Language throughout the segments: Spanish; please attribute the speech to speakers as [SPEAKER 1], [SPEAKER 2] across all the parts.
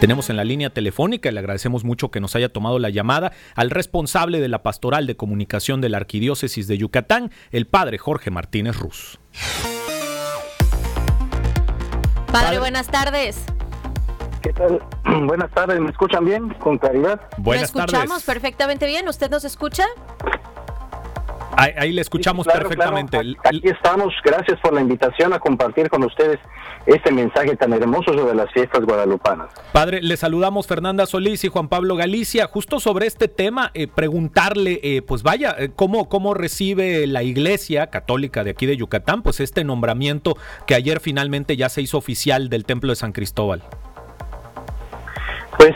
[SPEAKER 1] Tenemos en la línea telefónica, y le agradecemos mucho que nos haya tomado la llamada, al responsable de la Pastoral de Comunicación de la Arquidiócesis de Yucatán, el padre Jorge Martínez Ruz.
[SPEAKER 2] Padre, buenas tardes.
[SPEAKER 3] ¿Qué tal? Buenas tardes, ¿me escuchan bien? ¿Con claridad?
[SPEAKER 1] Buenas
[SPEAKER 2] Lo escuchamos perfectamente bien. ¿Usted nos escucha?
[SPEAKER 1] Ahí, le escuchamos perfectamente.
[SPEAKER 3] Aquí estamos. Gracias por la invitación a compartir con ustedes este mensaje tan hermoso sobre las fiestas guadalupanas.
[SPEAKER 1] Padre, le saludamos Fernanda Solís y Juan Pablo Galicia. Justo sobre este tema, eh, preguntarle, eh, pues vaya, eh, ¿cómo, ¿cómo recibe la Iglesia Católica de aquí de Yucatán, pues este nombramiento que ayer finalmente ya se hizo oficial del Templo de San Cristóbal?
[SPEAKER 3] Pues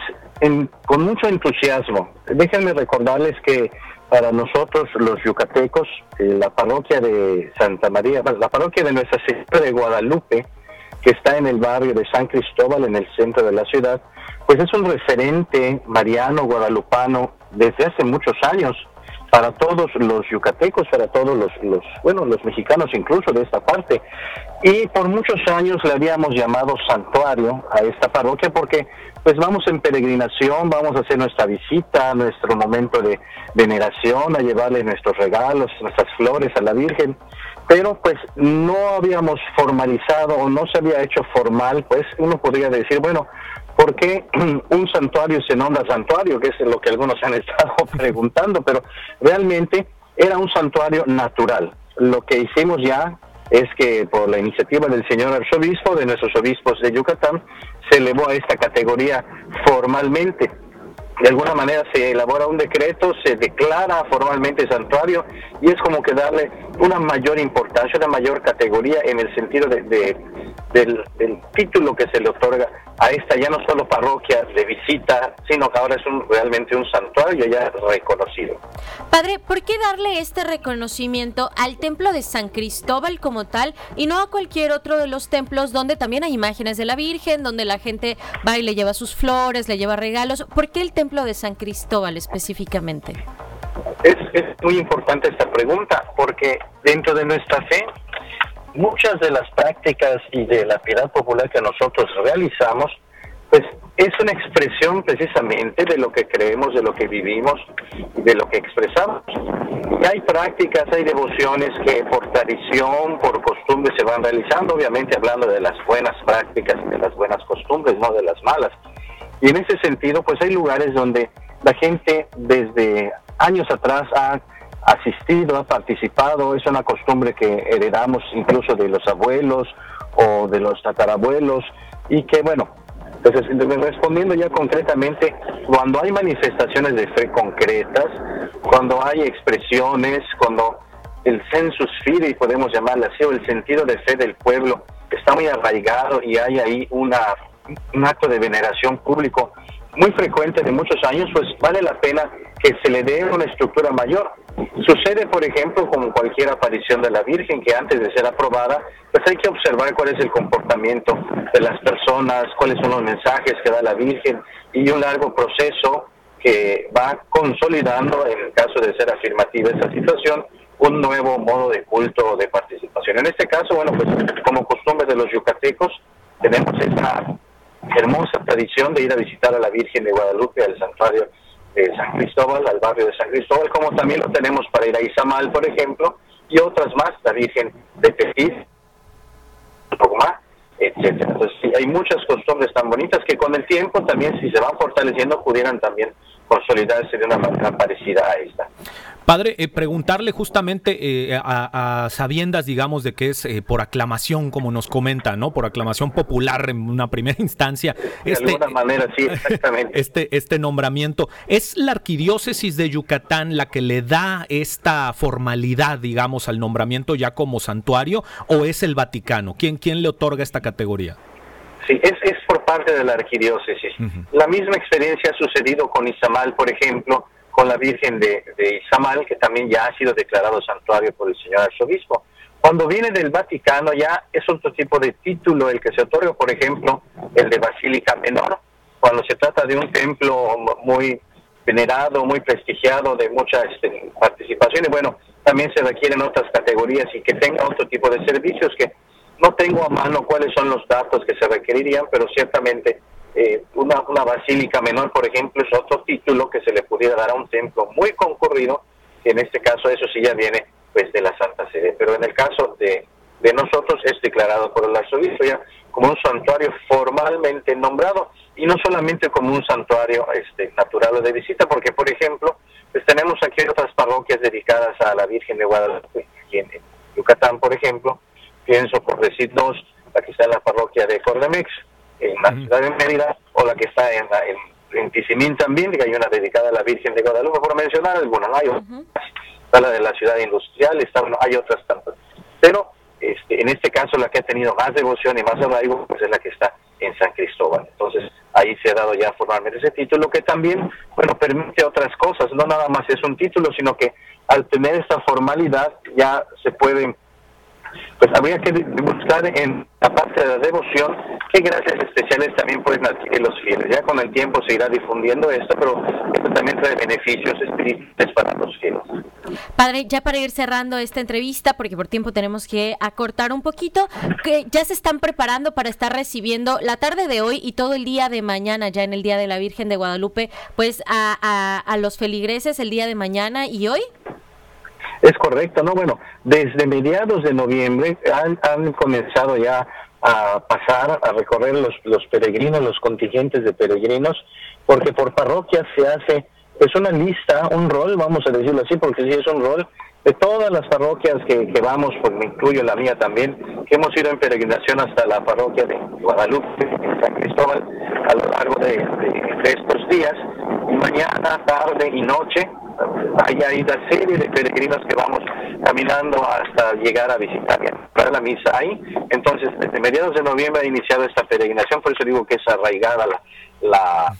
[SPEAKER 3] con mucho entusiasmo. Déjenme recordarles que para nosotros los yucatecos, eh, la parroquia de Santa María, la parroquia de Nuestra Señora de Guadalupe, que está en el barrio de San Cristóbal, en el centro de la ciudad, pues es un referente mariano guadalupano desde hace muchos años para todos los yucatecos, para todos los, los, bueno, los mexicanos incluso de esta parte. Y por muchos años le habíamos llamado santuario a esta parroquia porque pues vamos en peregrinación, vamos a hacer nuestra visita, nuestro momento de veneración, a llevarle nuestros regalos, nuestras flores a la Virgen, pero pues no habíamos formalizado o no se había hecho formal, pues uno podría decir, bueno, ¿por qué un santuario se nombra santuario? Que es lo que algunos han estado preguntando, pero realmente era un santuario natural. Lo que hicimos ya es que por la iniciativa del señor arzobispo, de nuestros obispos de Yucatán, se elevó a esta categoría formalmente. De alguna manera se elabora un decreto, se declara formalmente santuario y es como que darle una mayor importancia, una mayor categoría en el sentido de, del, título que se le otorga a esta ya no solo parroquia de visita, sino que ahora es un, realmente un santuario ya reconocido.
[SPEAKER 2] Padre, ¿por qué darle este reconocimiento al templo de San Cristóbal como tal y no a cualquier otro de los templos donde también hay imágenes de la Virgen, donde la gente va y le lleva sus flores, le lleva regalos? ¿Por qué el templo de San Cristóbal específicamente?
[SPEAKER 3] Es, es muy importante esta pregunta porque dentro de nuestra fe muchas de las prácticas y de la piedad popular que nosotros realizamos, pues es una expresión precisamente de lo que creemos, de lo que vivimos de lo que expresamos. Y hay prácticas, hay devociones que por tradición, por costumbre se van realizando, obviamente hablando de las buenas prácticas de las buenas costumbres, no de las malas. Y en ese sentido, pues hay lugares donde la gente desde años atrás ha asistido, ha participado, es una costumbre que heredamos incluso de los abuelos o de los tatarabuelos y que bueno, entonces respondiendo ya concretamente, cuando hay manifestaciones de fe concretas, cuando hay expresiones, cuando el census fide, podemos llamarle así, o el sentido de fe del pueblo está muy arraigado y hay ahí una, un acto de veneración público muy frecuente de muchos años, pues vale la pena que se le dé una estructura mayor. Sucede, por ejemplo, con cualquier aparición de la Virgen, que antes de ser aprobada, pues hay que observar cuál es el comportamiento de las personas, cuáles son los mensajes que da la Virgen y un largo proceso que va consolidando, en el caso de ser afirmativa esa situación, un nuevo modo de culto o de participación. En este caso, bueno, pues como costumbre de los yucatecos, tenemos esta hermosa tradición de ir a visitar a la Virgen de Guadalupe, al santuario de San Cristóbal, al barrio de San Cristóbal, como también lo tenemos para ir a Izamal, por ejemplo, y otras más, la Virgen de Tetis, etcétera. Entonces, hay muchas costumbres tan bonitas que con el tiempo también, si se van fortaleciendo, pudieran también consolidarse de una manera parecida a esta.
[SPEAKER 1] Padre, eh, preguntarle justamente eh, a, sabiendas, digamos, de que es eh, por aclamación, como nos comenta, ¿no? Por aclamación popular en una primera instancia.
[SPEAKER 3] De este, alguna manera, sí, exactamente.
[SPEAKER 1] Este, este nombramiento. ¿Es la arquidiócesis de Yucatán la que le da esta formalidad, digamos, al nombramiento ya como santuario o es el Vaticano? ¿Quién, quién le otorga esta categoría?
[SPEAKER 3] Sí, es, es por parte de la arquidiócesis. La misma experiencia ha sucedido con Izamal, por ejemplo, con la Virgen de, Izamal, que también ya ha sido declarado santuario por el señor arzobispo. Cuando viene del Vaticano ya es otro tipo de título el que se otorga, por ejemplo, el de Basílica Menor, cuando se trata de un templo muy venerado, muy prestigiado, de mucha este, participación, y bueno, también se requieren otras categorías y que tenga otro tipo de servicios que no tengo a mano cuáles son los datos que se requerirían, pero ciertamente eh, una, una basílica menor, por ejemplo, es otro título que se le pudiera dar a un templo muy concurrido, que en este caso eso sí ya viene pues de la Santa Sede, pero en el caso de, de nosotros es declarado por el arzobispo ya como un santuario formalmente nombrado y no solamente como un santuario este, natural o de visita, porque por ejemplo, pues tenemos aquí otras parroquias dedicadas a la Virgen de Guadalupe, aquí en, Yucatán, por ejemplo, pienso por decir dos, la que está la parroquia de Cordemex, en la ciudad de Mérida, o la que está en, en, en también, que hay una dedicada a la Virgen de Guadalupe, por mencionar algunas, hay está la de la ciudad industrial, está, hay otras tantas. Pero este, en este caso la que ha tenido más devoción y más arraigo pues es la que está en San Cristóbal. Entonces ahí se ha dado ya formalmente ese título que también, bueno, permite otras cosas, no nada más es un título, sino que al tener esta formalidad ya se puede pues habría que buscar en la parte de la devoción qué gracias especiales también pueden adquirir los fieles. Ya con el tiempo se irá difundiendo esto, pero esto también trae beneficios espirituales para los fieles.
[SPEAKER 2] Padre, ya para ir cerrando esta entrevista, porque por tiempo tenemos que acortar un poquito, que ya se están preparando para estar recibiendo la tarde de hoy y todo el día de mañana, ya en el Día de la Virgen de Guadalupe, pues a, a, a los feligreses el día de mañana y hoy.
[SPEAKER 3] Es correcto, ¿no? Bueno, desde mediados de noviembre han, han comenzado ya a pasar, a recorrer los, los peregrinos, los contingentes de peregrinos, porque por parroquias se hace pues una lista, un rol, vamos a decirlo así, porque sí es un rol, de todas las parroquias que, que vamos, pues me incluyo la mía también, que hemos ido en peregrinación hasta la parroquia de Guadalupe, en San Cristóbal, de, de estos días, mañana, tarde y noche, hay, hay una serie de peregrinos que vamos caminando hasta llegar a visitar para la misa ahí. Entonces, desde mediados de noviembre ha iniciado esta peregrinación, por eso digo que es arraigada la, la,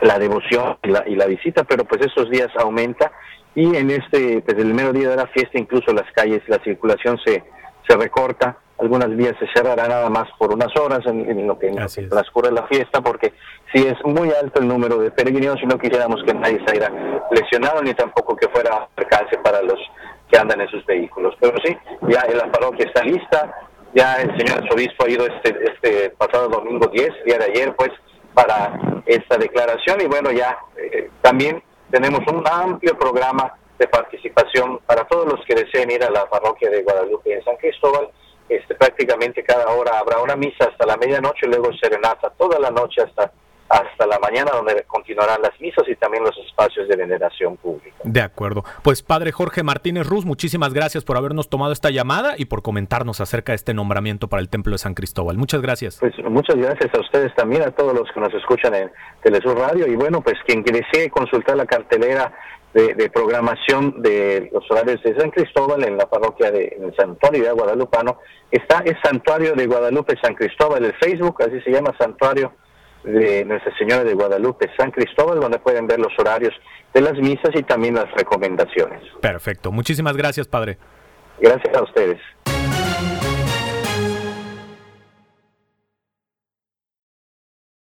[SPEAKER 3] la devoción y la, y la visita, pero pues estos días aumenta y en este, pues el primer día de la fiesta, incluso las calles, la circulación se, se recorta algunas vías se cerrarán nada más por unas horas en, lo que, transcurre la fiesta, porque si es muy alto el número de peregrinos y no quisiéramos que nadie saliera lesionado ni tampoco que fuera percance para los que andan en sus vehículos. Pero sí, ya la parroquia está lista, ya el señor arzobispo ha ido este, este pasado domingo 10, día de ayer, pues, para esta declaración y bueno, ya eh, también tenemos un amplio programa de participación para todos los que deseen ir a la parroquia de Guadalupe en San Cristóbal este, prácticamente cada hora habrá una misa hasta la medianoche, luego serenata toda la noche hasta hasta la mañana donde continuarán las misas y también los espacios de veneración pública.
[SPEAKER 1] De acuerdo. Pues padre Jorge Martínez Ruz, muchísimas gracias por habernos tomado esta llamada y por comentarnos acerca de este nombramiento para el Templo de San Cristóbal. Muchas gracias.
[SPEAKER 3] Pues muchas gracias a ustedes también, a todos los que nos escuchan en Telesur Radio y bueno, pues quien desee consultar la cartelera de, programación de los horarios de San Cristóbal en la parroquia de en el Santuario de Guadalupano. Está el Santuario de Guadalupe San Cristóbal, el Facebook, así se llama Santuario de Nuestra Señora de Guadalupe San Cristóbal, donde pueden ver los horarios de las misas y también las recomendaciones.
[SPEAKER 1] Perfecto. Muchísimas gracias, Padre.
[SPEAKER 3] Gracias a ustedes.